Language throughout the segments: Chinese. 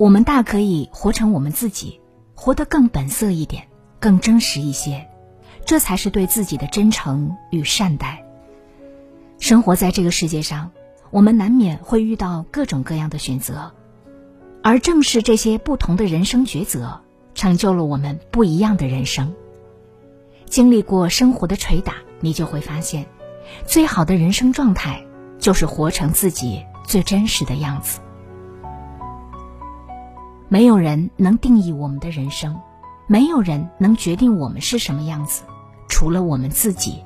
我们大可以活成我们自己，活得更本色一点，更真实一些，这才是对自己的真诚与善待。生活在这个世界上，我们难免会遇到各种各样的选择，而正是这些不同的人生抉择，成就了我们不一样的人生。经历过生活的捶打，你就会发现，最好的人生状态就是活成自己最真实的样子。没有人能定义我们的人生，没有人能决定我们是什么样子，除了我们自己。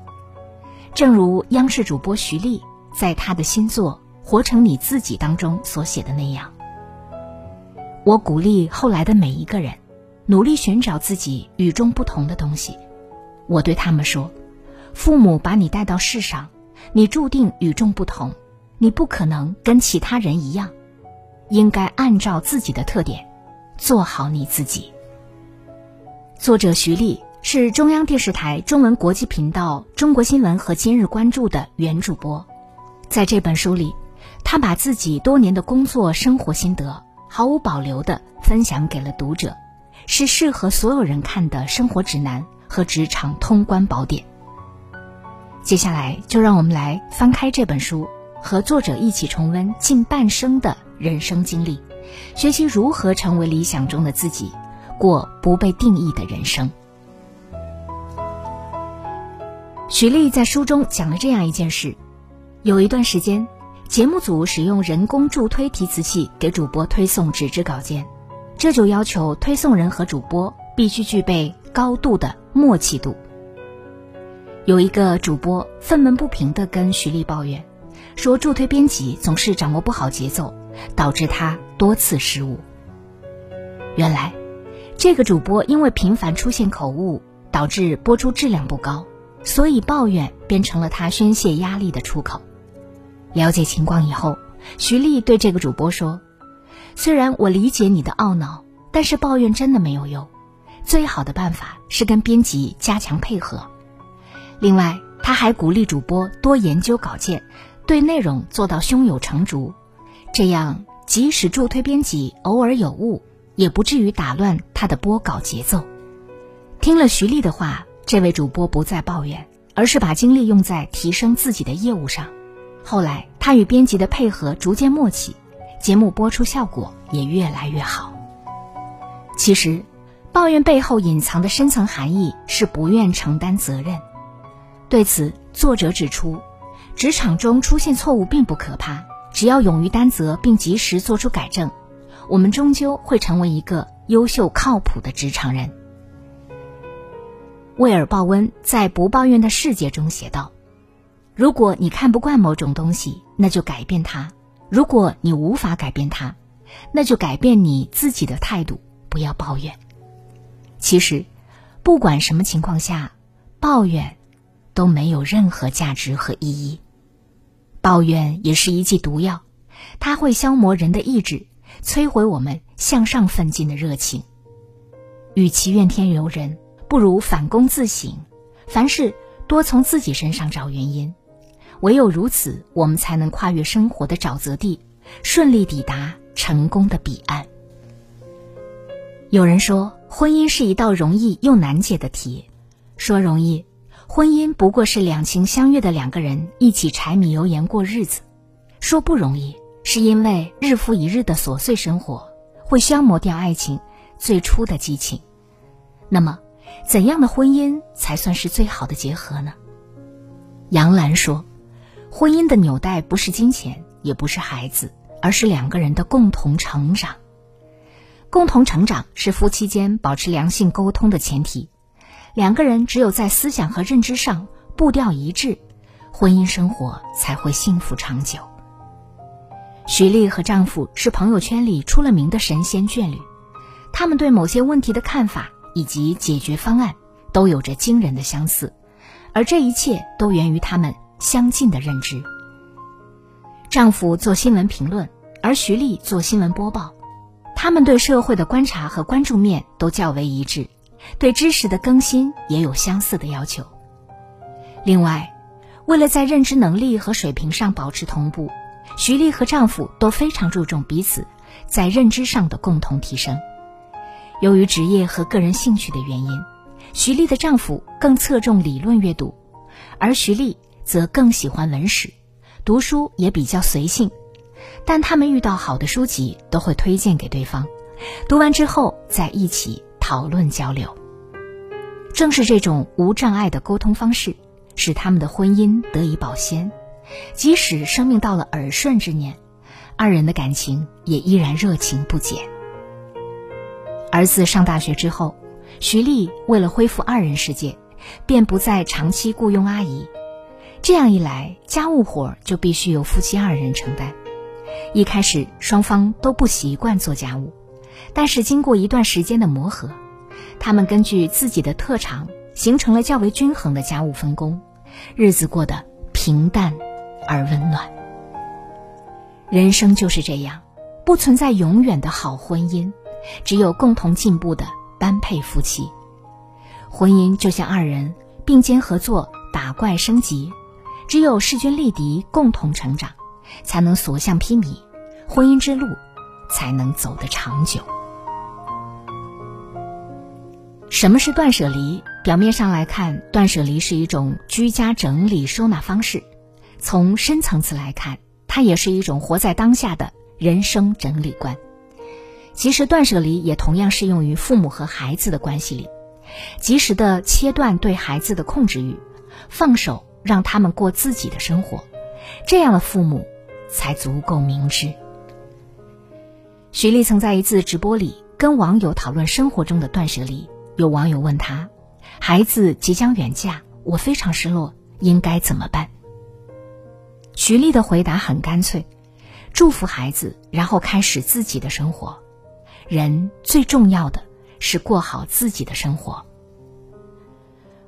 正如央视主播徐丽在他的新作《活成你自己》当中所写的那样，我鼓励后来的每一个人，努力寻找自己与众不同的东西。我对他们说：父母把你带到世上，你注定与众不同，你不可能跟其他人一样，应该按照自己的特点。做好你自己。作者徐丽是中央电视台中文国际频道《中国新闻》和《今日关注》的原主播，在这本书里，他把自己多年的工作生活心得毫无保留的分享给了读者，是适合所有人看的生活指南和职场通关宝典。接下来，就让我们来翻开这本书，和作者一起重温近半生的人生经历。学习如何成为理想中的自己，过不被定义的人生。徐丽在书中讲了这样一件事：有一段时间，节目组使用人工助推提词器给主播推送纸质稿件，这就要求推送人和主播必须具备高度的默契度。有一个主播愤懑不平地跟徐丽抱怨，说助推编辑总是掌握不好节奏。导致他多次失误。原来，这个主播因为频繁出现口误，导致播出质量不高，所以抱怨变成了他宣泄压力的出口。了解情况以后，徐丽对这个主播说：“虽然我理解你的懊恼，但是抱怨真的没有用。最好的办法是跟编辑加强配合。另外，他还鼓励主播多研究稿件，对内容做到胸有成竹。”这样，即使助推编辑偶尔有误，也不至于打乱他的播稿节奏。听了徐丽的话，这位主播不再抱怨，而是把精力用在提升自己的业务上。后来，他与编辑的配合逐渐默契，节目播出效果也越来越好。其实，抱怨背后隐藏的深层含义是不愿承担责任。对此，作者指出，职场中出现错误并不可怕。只要勇于担责并及时做出改正，我们终究会成为一个优秀靠谱的职场人。威尔·鲍温在《不抱怨的世界》中写道：“如果你看不惯某种东西，那就改变它；如果你无法改变它，那就改变你自己的态度，不要抱怨。其实，不管什么情况下，抱怨都没有任何价值和意义。”抱怨也是一剂毒药，它会消磨人的意志，摧毁我们向上奋进的热情。与其怨天尤人，不如反躬自省。凡事多从自己身上找原因，唯有如此，我们才能跨越生活的沼泽地，顺利抵达成功的彼岸。有人说，婚姻是一道容易又难解的题。说容易。婚姻不过是两情相悦的两个人一起柴米油盐过日子，说不容易，是因为日复一日的琐碎生活会消磨掉爱情最初的激情。那么，怎样的婚姻才算是最好的结合呢？杨澜说：“婚姻的纽带不是金钱，也不是孩子，而是两个人的共同成长。共同成长是夫妻间保持良性沟通的前提。”两个人只有在思想和认知上步调一致，婚姻生活才会幸福长久。徐丽和丈夫是朋友圈里出了名的神仙眷侣，他们对某些问题的看法以及解决方案都有着惊人的相似，而这一切都源于他们相近的认知。丈夫做新闻评论，而徐丽做新闻播报，他们对社会的观察和关注面都较为一致，对知识的更新也有相似的要求。另外，为了在认知能力和水平上保持同步。徐丽和丈夫都非常注重彼此在认知上的共同提升。由于职业和个人兴趣的原因，徐丽的丈夫更侧重理论阅读，而徐丽则更喜欢文史，读书也比较随性。但他们遇到好的书籍都会推荐给对方，读完之后再一起讨论交流。正是这种无障碍的沟通方式，使他们的婚姻得以保鲜。即使生命到了耳顺之年，二人的感情也依然热情不减。儿子上大学之后，徐丽为了恢复二人世界，便不再长期雇佣阿姨。这样一来，家务活就必须由夫妻二人承担。一开始双方都不习惯做家务，但是经过一段时间的磨合，他们根据自己的特长，形成了较为均衡的家务分工，日子过得平淡。而温暖。人生就是这样，不存在永远的好婚姻，只有共同进步的般配夫妻。婚姻就像二人并肩合作打怪升级，只有势均力敌，共同成长，才能所向披靡，婚姻之路才能走得长久。什么是断舍离？表面上来看，断舍离是一种居家整理收纳方式。从深层次来看，它也是一种活在当下的人生整理观。其实，断舍离也同样适用于父母和孩子的关系里，及时的切断对孩子的控制欲，放手让他们过自己的生活，这样的父母才足够明智。徐丽曾在一次直播里跟网友讨论生活中的断舍离，有网友问他：“孩子即将远嫁，我非常失落，应该怎么办？”徐丽的回答很干脆：祝福孩子，然后开始自己的生活。人最重要的是过好自己的生活。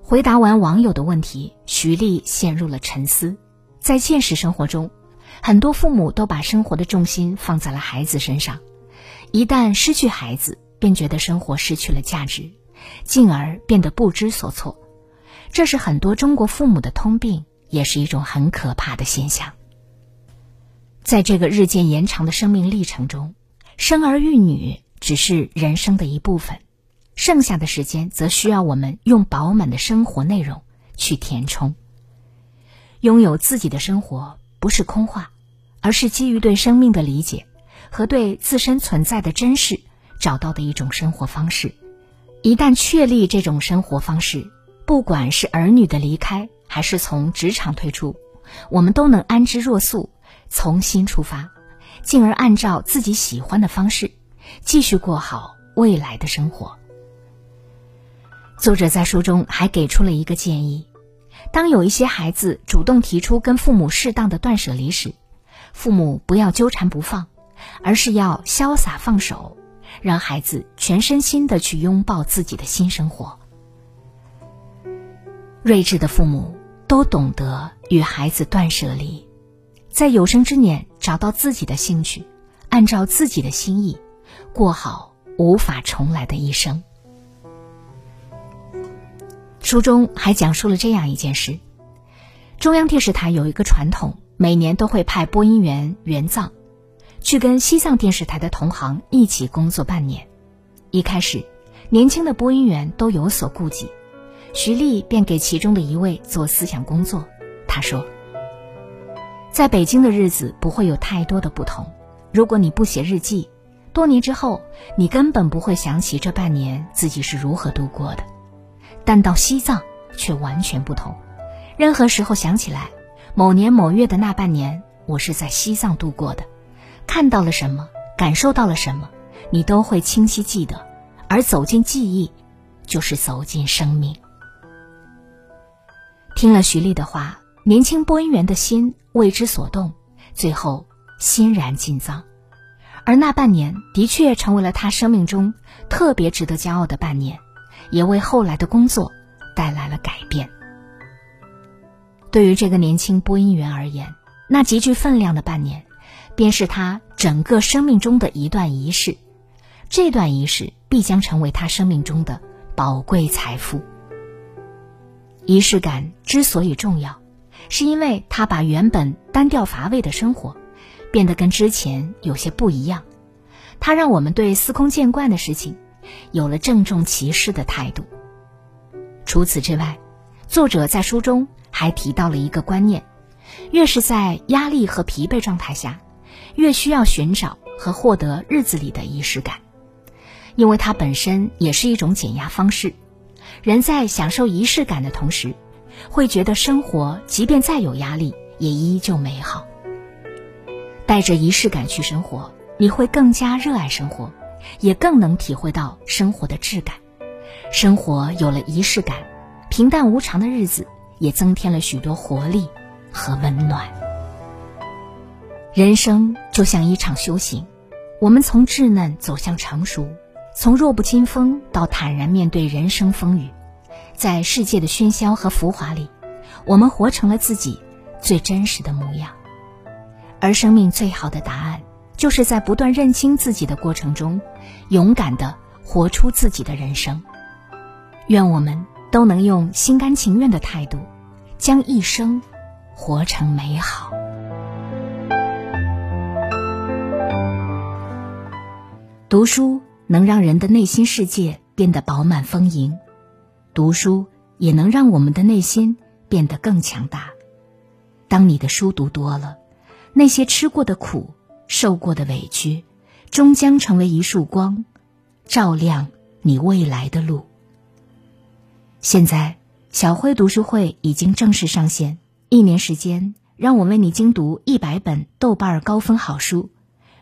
回答完网友的问题，徐丽陷入了沉思。在现实生活中，很多父母都把生活的重心放在了孩子身上，一旦失去孩子，便觉得生活失去了价值，进而变得不知所措。这是很多中国父母的通病。也是一种很可怕的现象。在这个日渐延长的生命历程中，生儿育女只是人生的一部分，剩下的时间则需要我们用饱满的生活内容去填充。拥有自己的生活不是空话，而是基于对生命的理解和对自身存在的珍视找到的一种生活方式。一旦确立这种生活方式，不管是儿女的离开，还是从职场退出，我们都能安之若素，从新出发，进而按照自己喜欢的方式，继续过好未来的生活。作者在书中还给出了一个建议：当有一些孩子主动提出跟父母适当的断舍离时，父母不要纠缠不放，而是要潇洒放手，让孩子全身心的去拥抱自己的新生活。睿智的父母都懂得与孩子断舍离，在有生之年找到自己的兴趣，按照自己的心意，过好无法重来的一生。书中还讲述了这样一件事：中央电视台有一个传统，每年都会派播音员援藏，去跟西藏电视台的同行一起工作半年。一开始，年轻的播音员都有所顾忌。徐丽便给其中的一位做思想工作。他说：“在北京的日子不会有太多的不同。如果你不写日记，多年之后你根本不会想起这半年自己是如何度过的。但到西藏却完全不同。任何时候想起来，某年某月的那半年，我是在西藏度过的，看到了什么，感受到了什么，你都会清晰记得。而走进记忆，就是走进生命。”听了徐丽的话，年轻播音员的心为之所动，最后欣然进藏。而那半年的确成为了他生命中特别值得骄傲的半年，也为后来的工作带来了改变。对于这个年轻播音员而言，那极具分量的半年，便是他整个生命中的一段仪式。这段仪式必将成为他生命中的宝贵财富。仪式感之所以重要，是因为它把原本单调乏味的生活，变得跟之前有些不一样。它让我们对司空见惯的事情，有了郑重其事的态度。除此之外，作者在书中还提到了一个观念：越是在压力和疲惫状态下，越需要寻找和获得日子里的仪式感，因为它本身也是一种减压方式。人在享受仪式感的同时，会觉得生活即便再有压力，也依旧美好。带着仪式感去生活，你会更加热爱生活，也更能体会到生活的质感。生活有了仪式感，平淡无常的日子也增添了许多活力和温暖。人生就像一场修行，我们从稚嫩走向成熟。从弱不禁风到坦然面对人生风雨，在世界的喧嚣和浮华里，我们活成了自己最真实的模样。而生命最好的答案，就是在不断认清自己的过程中，勇敢的活出自己的人生。愿我们都能用心甘情愿的态度，将一生活成美好。读书。能让人的内心世界变得饱满丰盈，读书也能让我们的内心变得更强大。当你的书读多了，那些吃过的苦、受过的委屈，终将成为一束光，照亮你未来的路。现在，小辉读书会已经正式上线，一年时间，让我为你精读一百本豆瓣高分好书。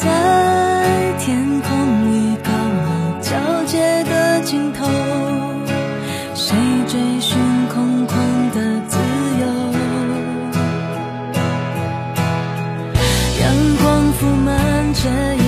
在天空与高楼交接的尽头，谁追寻空旷的自由？阳光铺满这一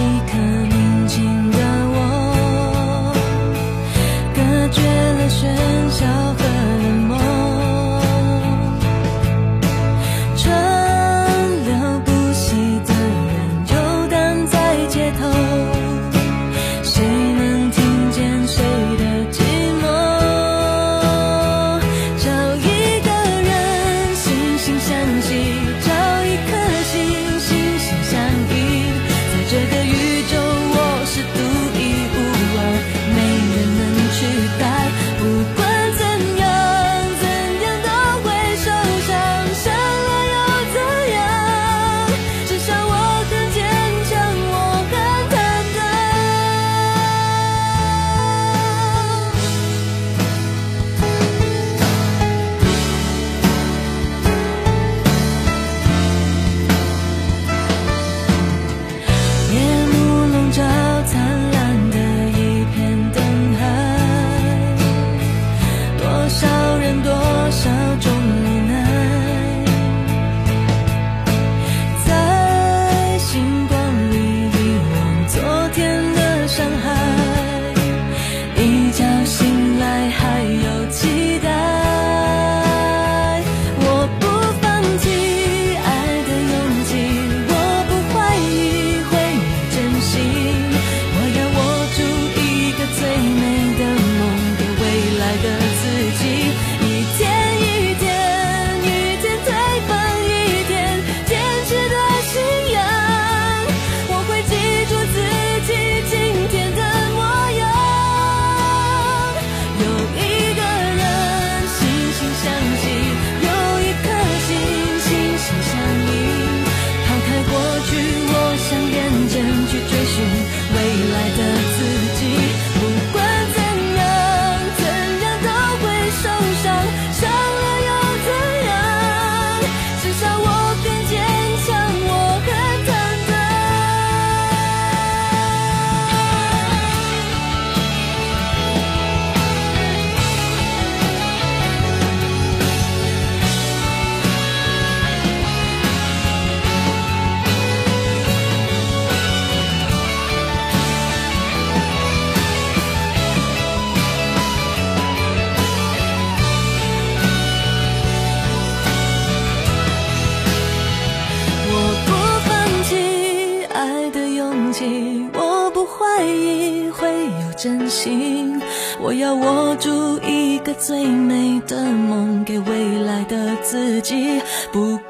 心。我要握住一个最美的梦，给未来的自己，不。